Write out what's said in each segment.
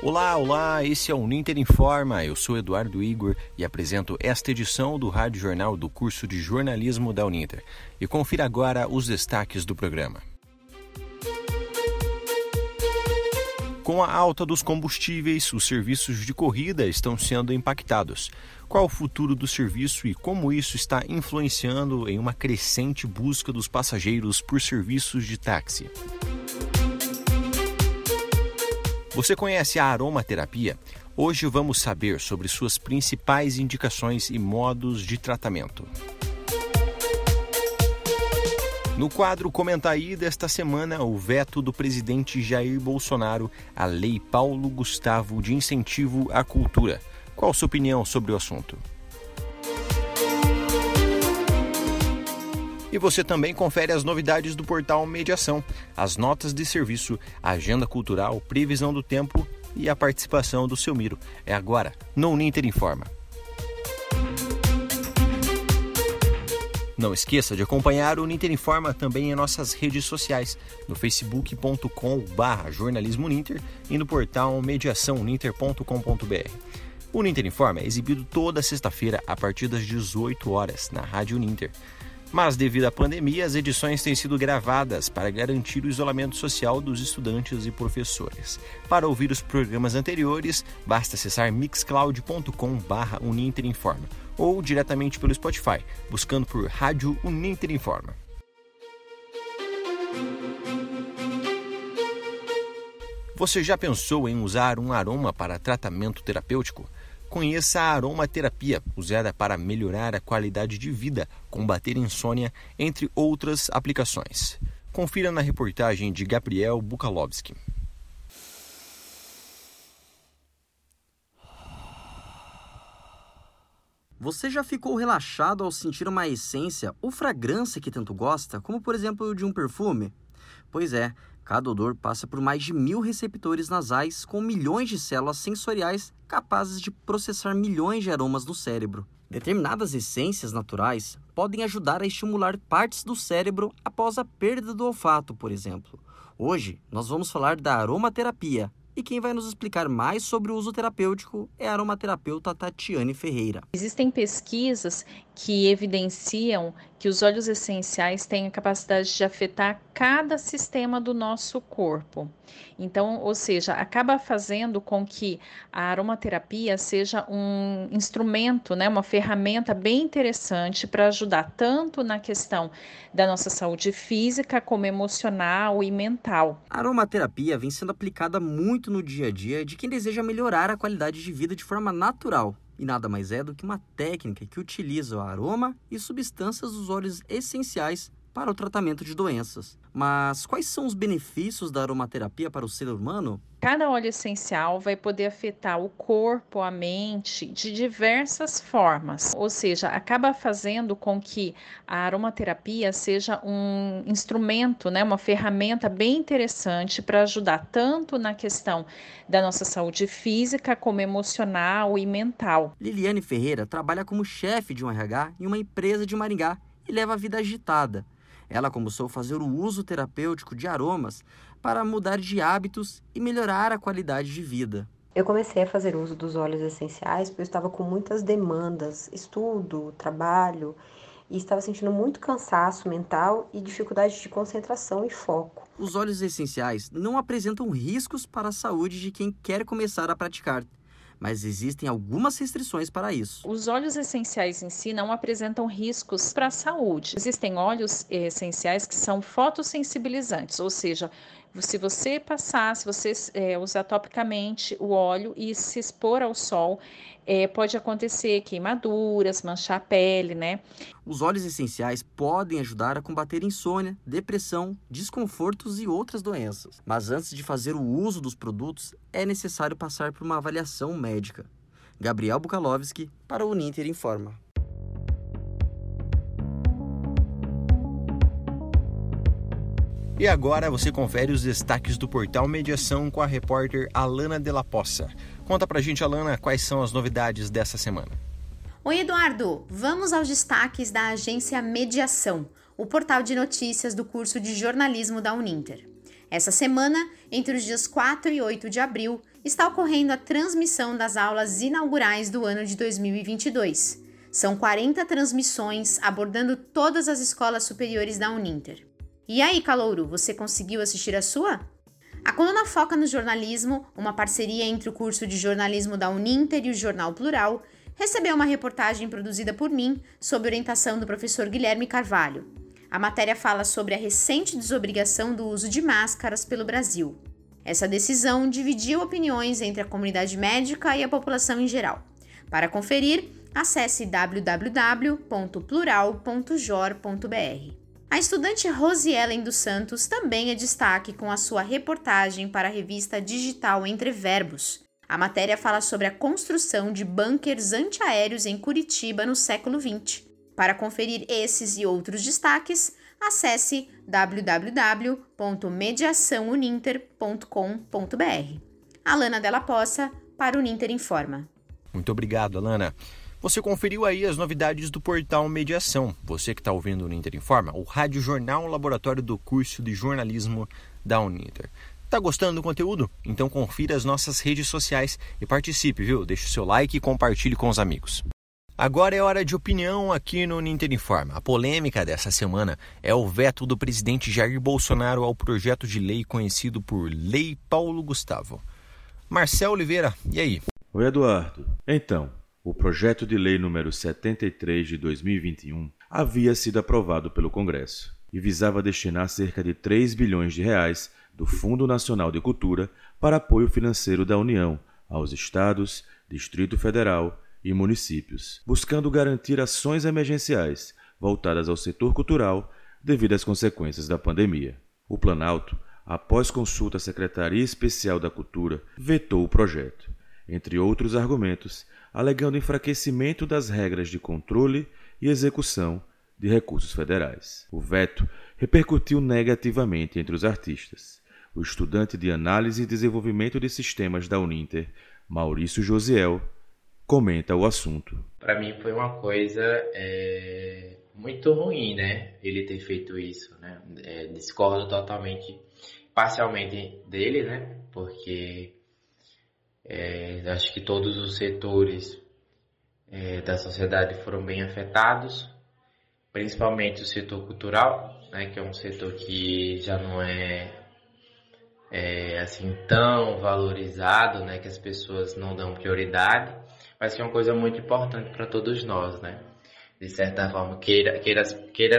Olá, olá, esse é o Ninter Informa. Eu sou Eduardo Igor e apresento esta edição do Rádio Jornal do curso de jornalismo da Uninter. E confira agora os destaques do programa. Com a alta dos combustíveis, os serviços de corrida estão sendo impactados. Qual o futuro do serviço e como isso está influenciando em uma crescente busca dos passageiros por serviços de táxi? Você conhece a aromaterapia? Hoje vamos saber sobre suas principais indicações e modos de tratamento. No quadro Comenta aí desta semana, o veto do presidente Jair Bolsonaro à Lei Paulo Gustavo de Incentivo à Cultura. Qual sua opinião sobre o assunto? E você também confere as novidades do portal Mediação, as notas de serviço, agenda cultural, previsão do tempo e a participação do seu Miro. É agora, no Uninter Informa. Não esqueça de acompanhar o Uninter Informa também em nossas redes sociais, no facebook.com.br jornalismo e no portal mediaçãouninter.com.br. O Uninter Informa é exibido toda sexta-feira a partir das 18 horas na Rádio Uninter. Mas, devido à pandemia, as edições têm sido gravadas para garantir o isolamento social dos estudantes e professores. Para ouvir os programas anteriores, basta acessar mixcloud.com/barra Uninterinforma ou diretamente pelo Spotify, buscando por Rádio Uninter Informa. Você já pensou em usar um aroma para tratamento terapêutico? Conheça a aromaterapia, usada para melhorar a qualidade de vida, combater insônia, entre outras aplicações. Confira na reportagem de Gabriel Bukalovski. Você já ficou relaxado ao sentir uma essência ou fragrância que tanto gosta, como por exemplo de um perfume? Pois é, Cada odor passa por mais de mil receptores nasais com milhões de células sensoriais capazes de processar milhões de aromas no cérebro. Determinadas essências naturais podem ajudar a estimular partes do cérebro após a perda do olfato, por exemplo. Hoje, nós vamos falar da aromaterapia, e quem vai nos explicar mais sobre o uso terapêutico é a aromaterapeuta Tatiane Ferreira. Existem pesquisas que evidenciam que os óleos essenciais têm a capacidade de afetar cada sistema do nosso corpo. Então, ou seja, acaba fazendo com que a aromaterapia seja um instrumento, né, uma ferramenta bem interessante para ajudar tanto na questão da nossa saúde física como emocional e mental. A aromaterapia vem sendo aplicada muito no dia a dia de quem deseja melhorar a qualidade de vida de forma natural e nada mais é do que uma técnica que utiliza o aroma e substâncias dos óleos essenciais para o tratamento de doenças. Mas quais são os benefícios da aromaterapia para o ser humano? Cada óleo essencial vai poder afetar o corpo, a mente de diversas formas, ou seja, acaba fazendo com que a aromaterapia seja um instrumento, né, uma ferramenta bem interessante para ajudar tanto na questão da nossa saúde física como emocional e mental. Liliane Ferreira trabalha como chefe de um RH em uma empresa de Maringá e leva a vida agitada. Ela começou a fazer o uso terapêutico de aromas para mudar de hábitos e melhorar a qualidade de vida. Eu comecei a fazer uso dos óleos essenciais porque eu estava com muitas demandas, estudo, trabalho, e estava sentindo muito cansaço mental e dificuldade de concentração e foco. Os óleos essenciais não apresentam riscos para a saúde de quem quer começar a praticar mas existem algumas restrições para isso. Os óleos essenciais em si não apresentam riscos para a saúde. Existem óleos essenciais que são fotossensibilizantes, ou seja, se você passar, se você é, usar topicamente o óleo e se expor ao sol, é, pode acontecer queimaduras, manchar a pele, né? Os óleos essenciais podem ajudar a combater insônia, depressão, desconfortos e outras doenças. Mas antes de fazer o uso dos produtos, é necessário passar por uma avaliação médica. Gabriel Bukalovski, para o Uninter Informa. E agora você confere os destaques do portal Mediação com a repórter Alana Della Poça. Conta pra gente, Alana, quais são as novidades dessa semana. Oi, Eduardo! Vamos aos destaques da agência Mediação, o portal de notícias do curso de jornalismo da Uninter. Essa semana, entre os dias 4 e 8 de abril, está ocorrendo a transmissão das aulas inaugurais do ano de 2022. São 40 transmissões abordando todas as escolas superiores da Uninter. E aí, Calouro, você conseguiu assistir a sua? A coluna foca no jornalismo, uma parceria entre o curso de jornalismo da Uninter e o Jornal Plural, recebeu uma reportagem produzida por mim, sob orientação do professor Guilherme Carvalho. A matéria fala sobre a recente desobrigação do uso de máscaras pelo Brasil. Essa decisão dividiu opiniões entre a comunidade médica e a população em geral. Para conferir, acesse www.plural.jor.br. A estudante Rosiellen dos Santos também é destaque com a sua reportagem para a revista digital Entre Verbos. A matéria fala sobre a construção de bunkers antiaéreos em Curitiba no século XX. Para conferir esses e outros destaques, acesse www.mediaçãouninter.com.br. Alana Della Poça para o Ninter Informa. Muito obrigado, Alana. Você conferiu aí as novidades do portal Mediação. Você que está ouvindo o Uninter Informa, o Rádio Jornal Laboratório do curso de jornalismo da Uninter. Tá gostando do conteúdo? Então confira as nossas redes sociais e participe, viu? Deixe o seu like e compartilhe com os amigos. Agora é hora de opinião aqui no Ninter Informa. A polêmica dessa semana é o veto do presidente Jair Bolsonaro ao projeto de lei conhecido por Lei Paulo Gustavo. Marcel Oliveira, e aí? Oi, Eduardo. Então, o projeto de lei número 73 de 2021 havia sido aprovado pelo Congresso e visava destinar cerca de 3 bilhões de reais do Fundo Nacional de Cultura para apoio financeiro da União aos estados, Distrito Federal e municípios, buscando garantir ações emergenciais voltadas ao setor cultural devido às consequências da pandemia. O Planalto, após consulta à Secretaria Especial da Cultura, vetou o projeto, entre outros argumentos, alegando enfraquecimento das regras de controle e execução de recursos federais. O veto repercutiu negativamente entre os artistas. O estudante de Análise e Desenvolvimento de Sistemas da Uninter, Maurício Josiel, comenta o assunto. Para mim foi uma coisa é, muito ruim, né? Ele ter feito isso, né? É, discordo totalmente, parcialmente dele, né? Porque é, acho que todos os setores é, da sociedade foram bem afetados, principalmente o setor cultural, né, que é um setor que já não é, é, assim tão valorizado, né, que as pessoas não dão prioridade, mas que é uma coisa muito importante para todos nós, né? De certa forma, queira, queira, queira,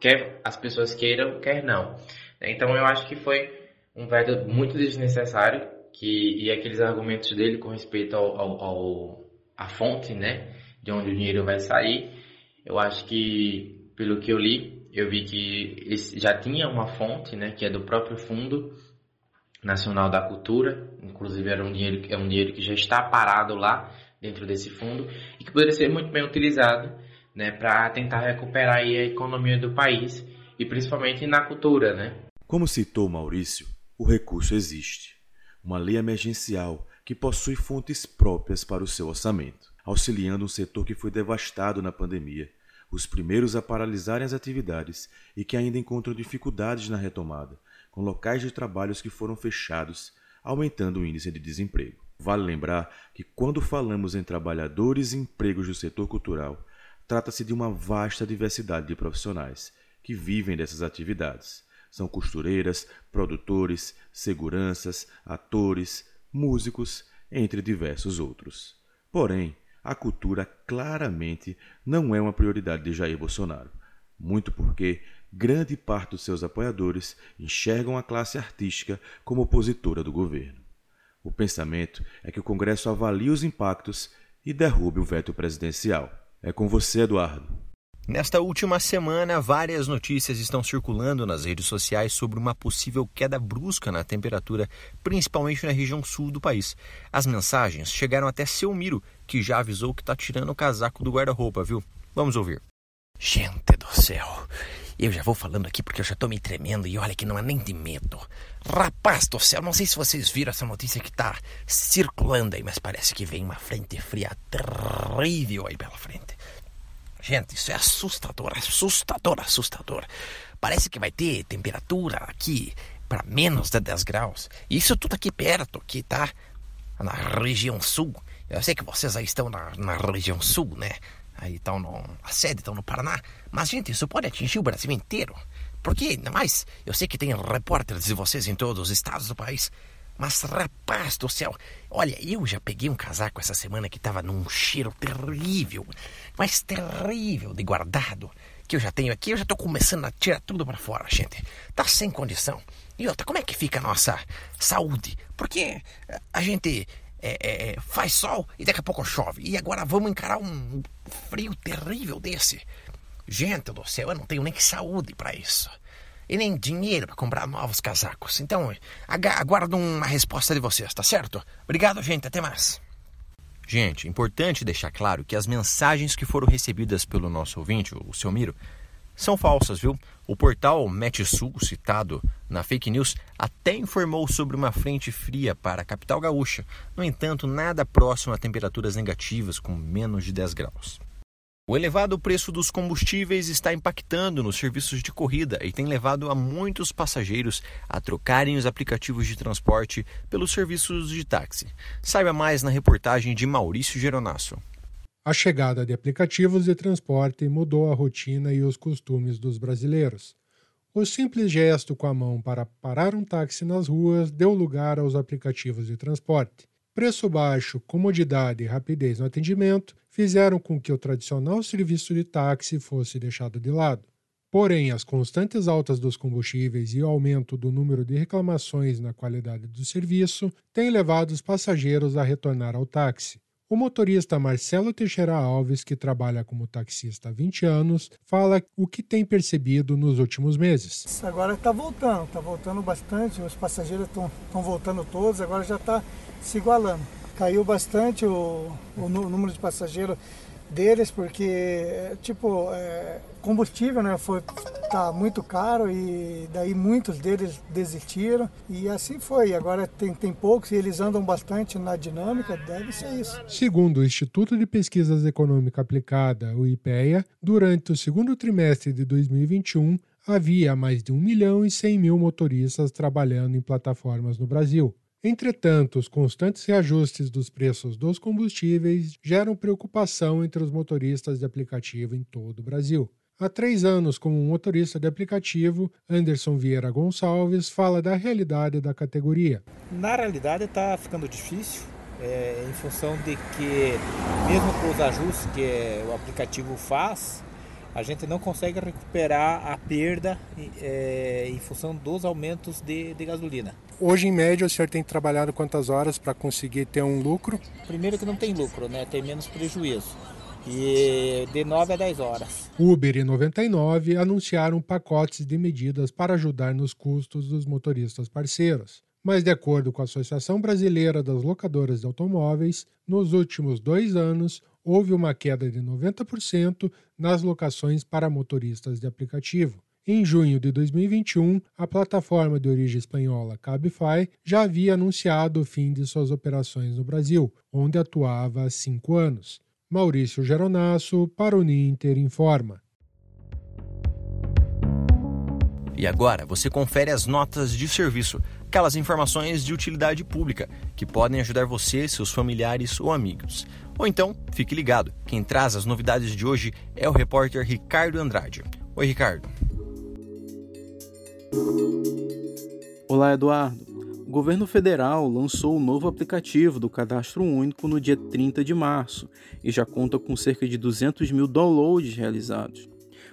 quer as pessoas queiram, quer não. Então eu acho que foi um veto muito desnecessário que e aqueles argumentos dele com respeito ao, ao, ao a fonte, né, de onde o dinheiro vai sair, eu acho que pelo que eu li, eu vi que já tinha uma fonte, né, que é do próprio Fundo Nacional da Cultura, inclusive era um dinheiro é um dinheiro que já está parado lá dentro desse fundo e que poderia ser muito bem utilizado, né, para tentar recuperar a economia do país e principalmente na cultura, né? Como citou Maurício, o recurso existe uma lei emergencial que possui fontes próprias para o seu orçamento, auxiliando um setor que foi devastado na pandemia, os primeiros a paralisarem as atividades e que ainda encontram dificuldades na retomada, com locais de trabalhos que foram fechados, aumentando o índice de desemprego. Vale lembrar que, quando falamos em trabalhadores e empregos do setor cultural, trata-se de uma vasta diversidade de profissionais que vivem dessas atividades são costureiras, produtores, seguranças, atores, músicos, entre diversos outros. Porém, a cultura claramente não é uma prioridade de Jair Bolsonaro, muito porque grande parte dos seus apoiadores enxergam a classe artística como opositora do governo. O pensamento é que o Congresso avalie os impactos e derrube o veto presidencial. É com você, Eduardo. Nesta última semana, várias notícias estão circulando nas redes sociais sobre uma possível queda brusca na temperatura, principalmente na região sul do país. As mensagens chegaram até seu Miro, que já avisou que está tirando o casaco do guarda-roupa, viu? Vamos ouvir. Gente do céu, eu já vou falando aqui porque eu já tô me tremendo e olha que não é nem de medo. Rapaz do céu, não sei se vocês viram essa notícia que tá circulando aí, mas parece que vem uma frente fria terrível aí pela frente. Gente, isso é assustador, assustador, assustador. Parece que vai ter temperatura aqui para menos de 10 graus. Isso tudo aqui perto, aqui, tá? na região sul. Eu sei que vocês aí estão na, na região sul, né? Aí estão no. A sede estão no Paraná. Mas, gente, isso pode atingir o Brasil inteiro. Porque, ainda mais, eu sei que tem repórteres de vocês em todos os estados do país. Mas, rapaz do céu, olha, eu já peguei um casaco essa semana que tava num cheiro terrível, mas terrível de guardado, que eu já tenho aqui, eu já tô começando a tirar tudo para fora, gente. Tá sem condição. E outra, como é que fica a nossa saúde? Porque a gente é, é, faz sol e daqui a pouco chove. E agora vamos encarar um frio terrível desse. Gente do céu, eu não tenho nem saúde para isso e nem dinheiro para comprar novos casacos. Então, aguardo uma resposta de vocês, tá certo? Obrigado, gente. Até mais. Gente, importante deixar claro que as mensagens que foram recebidas pelo nosso ouvinte, o seu Miro, são falsas, viu? O portal Metsul, citado na fake news, até informou sobre uma frente fria para a capital gaúcha. No entanto, nada próximo a temperaturas negativas com menos de 10 graus. O elevado preço dos combustíveis está impactando nos serviços de corrida e tem levado a muitos passageiros a trocarem os aplicativos de transporte pelos serviços de táxi. Saiba mais na reportagem de Maurício Geronasso. A chegada de aplicativos de transporte mudou a rotina e os costumes dos brasileiros. O simples gesto com a mão para parar um táxi nas ruas deu lugar aos aplicativos de transporte. Preço baixo, comodidade e rapidez no atendimento fizeram com que o tradicional serviço de táxi fosse deixado de lado. Porém, as constantes altas dos combustíveis e o aumento do número de reclamações na qualidade do serviço têm levado os passageiros a retornar ao táxi. O motorista Marcelo Teixeira Alves, que trabalha como taxista há 20 anos, fala o que tem percebido nos últimos meses. Agora está voltando, está voltando bastante, os passageiros estão voltando todos, agora já está se igualando. Caiu bastante o, o número de passageiros deles porque tipo é, combustível né? Foi tá muito caro e daí muitos deles desistiram. E assim foi. Agora tem, tem poucos e eles andam bastante na dinâmica. Deve ser isso. Segundo o Instituto de Pesquisas Econômica Aplicada o IPEA durante o segundo trimestre de 2021 havia mais de 1 milhão e 100 mil motoristas trabalhando em plataformas no Brasil. Entretanto, os constantes reajustes dos preços dos combustíveis geram preocupação entre os motoristas de aplicativo em todo o Brasil. Há três anos, como motorista de aplicativo, Anderson Vieira Gonçalves fala da realidade da categoria. Na realidade, está ficando difícil, é, em função de que, mesmo com os ajustes que o aplicativo faz, a gente não consegue recuperar a perda é, em função dos aumentos de, de, gasolina. Hoje, em média, o senhor tem trabalhado quantas horas para conseguir ter um lucro? Primeiro que não tem lucro, né? tem menos prejuízo. E de 9 a 10 horas. Uber e 99 anunciaram pacotes de medidas para ajudar nos custos dos motoristas parceiros mas, de acordo com a Associação Brasileira das Locadoras de Automóveis, nos últimos dois anos houve uma queda de 90% nas locações para motoristas de aplicativo. Em junho de 2021, a plataforma de origem espanhola Cabify já havia anunciado o fim de suas operações no Brasil, onde atuava há cinco anos. Maurício Geronasso, para o Ninter Informa. E agora você confere as notas de serviço aquelas informações de utilidade pública que podem ajudar você, seus familiares ou amigos. Ou então, fique ligado, quem traz as novidades de hoje é o repórter Ricardo Andrade. Oi, Ricardo. Olá, Eduardo. O governo federal lançou o novo aplicativo do Cadastro Único no dia 30 de março e já conta com cerca de 200 mil downloads realizados.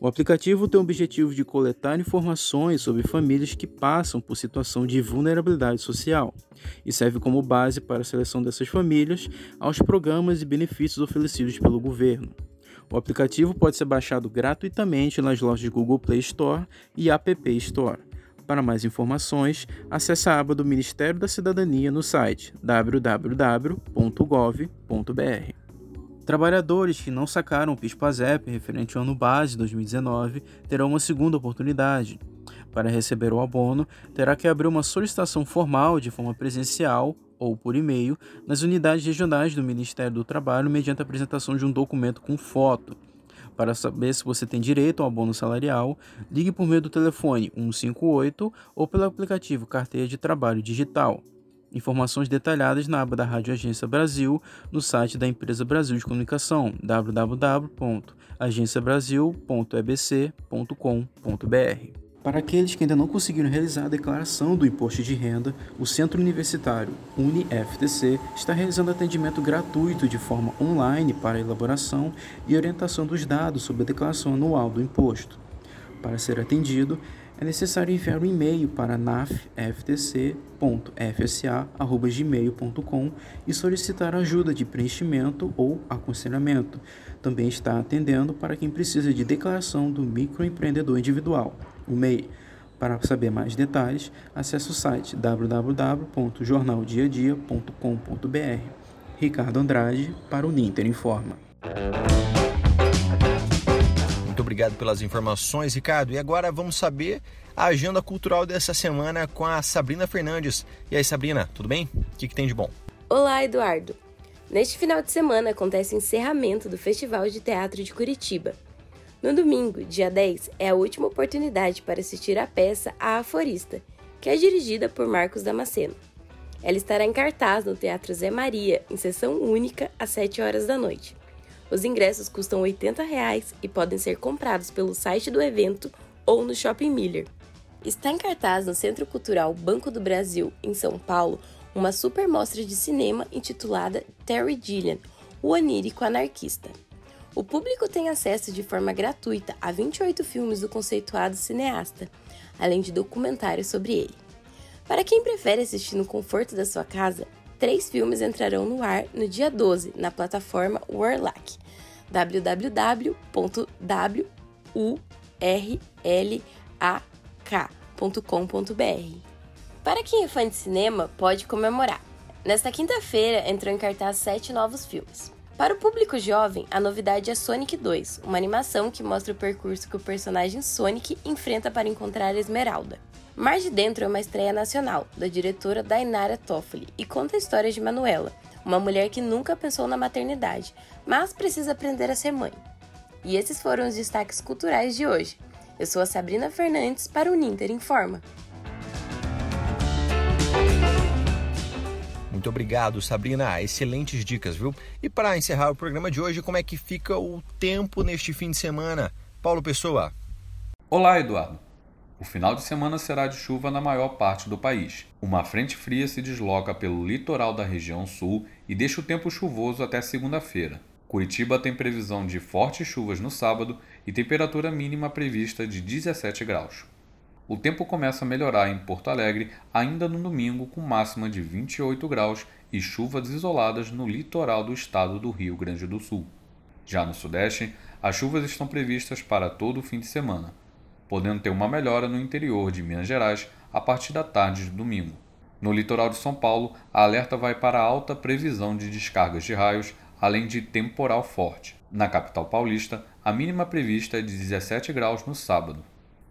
O aplicativo tem o objetivo de coletar informações sobre famílias que passam por situação de vulnerabilidade social e serve como base para a seleção dessas famílias aos programas e benefícios oferecidos pelo governo. O aplicativo pode ser baixado gratuitamente nas lojas Google Play Store e App Store. Para mais informações, acesse a aba do Ministério da Cidadania no site www.gov.br. Trabalhadores que não sacaram o PIS-PASEP referente ao ano base 2019 terão uma segunda oportunidade. Para receber o abono, terá que abrir uma solicitação formal de forma presencial ou por e-mail nas unidades regionais do Ministério do Trabalho mediante a apresentação de um documento com foto. Para saber se você tem direito ao abono salarial, ligue por meio do telefone 158 ou pelo aplicativo Carteira de Trabalho Digital. Informações detalhadas na aba da Rádio Agência Brasil no site da Empresa Brasil de Comunicação www.agenciabrasil.ebc.com.br. Para aqueles que ainda não conseguiram realizar a declaração do imposto de renda, o Centro Universitário UniFTC está realizando atendimento gratuito de forma online para elaboração e orientação dos dados sobre a declaração anual do imposto. Para ser atendido, é necessário enviar um e-mail para nafftc.fsa.gmail.com e solicitar ajuda de preenchimento ou aconselhamento. Também está atendendo para quem precisa de declaração do microempreendedor individual. O MEI. Para saber mais detalhes, acesse o site www.jornaldiadia.com.br. Ricardo Andrade para o Ninter Informa. Muito obrigado pelas informações, Ricardo. E agora vamos saber a agenda cultural dessa semana com a Sabrina Fernandes. E aí, Sabrina, tudo bem? O que, que tem de bom? Olá, Eduardo. Neste final de semana acontece o encerramento do Festival de Teatro de Curitiba. No domingo, dia 10, é a última oportunidade para assistir à peça A Aforista, que é dirigida por Marcos Damasceno. Ela estará em cartaz no Teatro Zé Maria, em sessão única, às 7 horas da noite. Os ingressos custam 80 reais e podem ser comprados pelo site do evento ou no Shopping Miller. Está em cartaz no Centro Cultural Banco do Brasil, em São Paulo, uma super mostra de cinema intitulada Terry Gilliam, o onírico anarquista. O público tem acesso de forma gratuita a 28 filmes do conceituado cineasta, além de documentários sobre ele. Para quem prefere assistir no conforto da sua casa, três filmes entrarão no ar no dia 12 na plataforma Warlock www.urlak.com.br. Para quem é fã de cinema, pode comemorar. Nesta quinta-feira entrou em cartaz sete novos filmes. Para o público jovem, a novidade é Sonic 2, uma animação que mostra o percurso que o personagem Sonic enfrenta para encontrar a Esmeralda. Mar de Dentro é uma estreia nacional, da diretora Dainara Toffoli, e conta a história de Manuela, uma mulher que nunca pensou na maternidade, mas precisa aprender a ser mãe. E esses foram os destaques culturais de hoje. Eu sou a Sabrina Fernandes para o Ninter Informa. Muito obrigado, Sabrina. Excelentes dicas, viu? E para encerrar o programa de hoje, como é que fica o tempo neste fim de semana? Paulo Pessoa. Olá, Eduardo. O final de semana será de chuva na maior parte do país. Uma frente fria se desloca pelo litoral da região sul e deixa o tempo chuvoso até segunda-feira. Curitiba tem previsão de fortes chuvas no sábado e temperatura mínima prevista de 17 graus. O tempo começa a melhorar em Porto Alegre ainda no domingo, com máxima de 28 graus e chuvas isoladas no litoral do estado do Rio Grande do Sul. Já no Sudeste, as chuvas estão previstas para todo o fim de semana podendo ter uma melhora no interior de Minas Gerais a partir da tarde de domingo. No litoral de São Paulo, a alerta vai para alta previsão de descargas de raios, além de temporal forte. Na capital paulista, a mínima prevista é de 17 graus no sábado.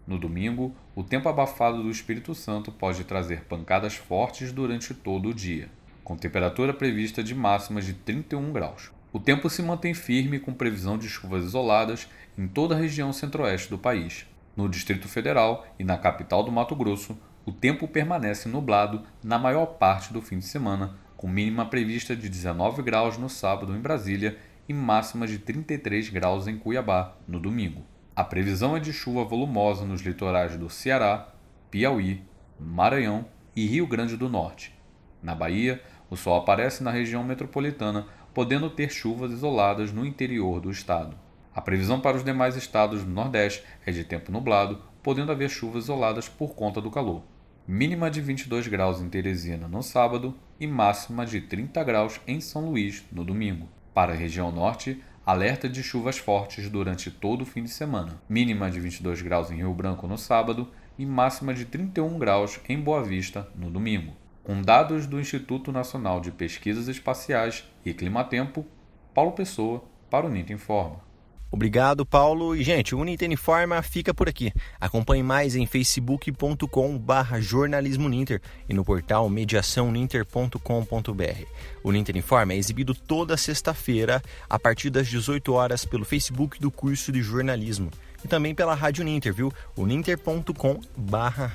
No domingo, o tempo abafado do Espírito Santo pode trazer pancadas fortes durante todo o dia, com temperatura prevista de máximas de 31 graus. O tempo se mantém firme com previsão de chuvas isoladas em toda a região centro-oeste do país. No Distrito Federal e na capital do Mato Grosso, o tempo permanece nublado na maior parte do fim de semana, com mínima prevista de 19 graus no sábado em Brasília e máxima de 33 graus em Cuiabá no domingo. A previsão é de chuva volumosa nos litorais do Ceará, Piauí, Maranhão e Rio Grande do Norte. Na Bahia, o sol aparece na região metropolitana, podendo ter chuvas isoladas no interior do estado. A previsão para os demais estados do Nordeste é de tempo nublado, podendo haver chuvas isoladas por conta do calor. Mínima de 22 graus em Teresina no sábado e máxima de 30 graus em São Luís no domingo. Para a região norte, alerta de chuvas fortes durante todo o fim de semana. Mínima de 22 graus em Rio Branco no sábado e máxima de 31 graus em Boa Vista no domingo. Com dados do Instituto Nacional de Pesquisas Espaciais e Climatempo, Paulo Pessoa para o NIT Informa. Obrigado, Paulo. E, gente, o Uninter Informa fica por aqui. Acompanhe mais em facebook.com barra jornalismo Ninter e no portal mediaçãoninter.com.br. O Ninter Informa é exibido toda sexta-feira, a partir das 18 horas, pelo Facebook do curso de jornalismo. e também pela Rádio Ninter, viu? uninter.com barra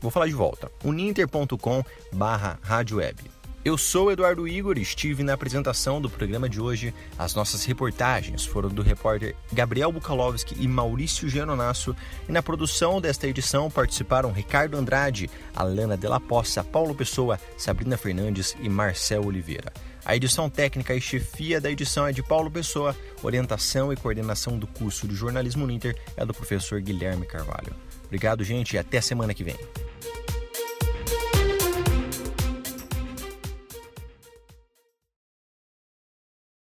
Vou falar de volta, uninter.com barra eu sou Eduardo Igor e estive na apresentação do programa de hoje. As nossas reportagens foram do repórter Gabriel Bukalowski e Maurício Geronasso, e na produção desta edição participaram Ricardo Andrade, Alana Della Poça, Paulo Pessoa, Sabrina Fernandes e Marcel Oliveira. A edição técnica e chefia da edição é de Paulo Pessoa, orientação e coordenação do curso de jornalismo Ninter é do professor Guilherme Carvalho. Obrigado, gente, e até semana que vem.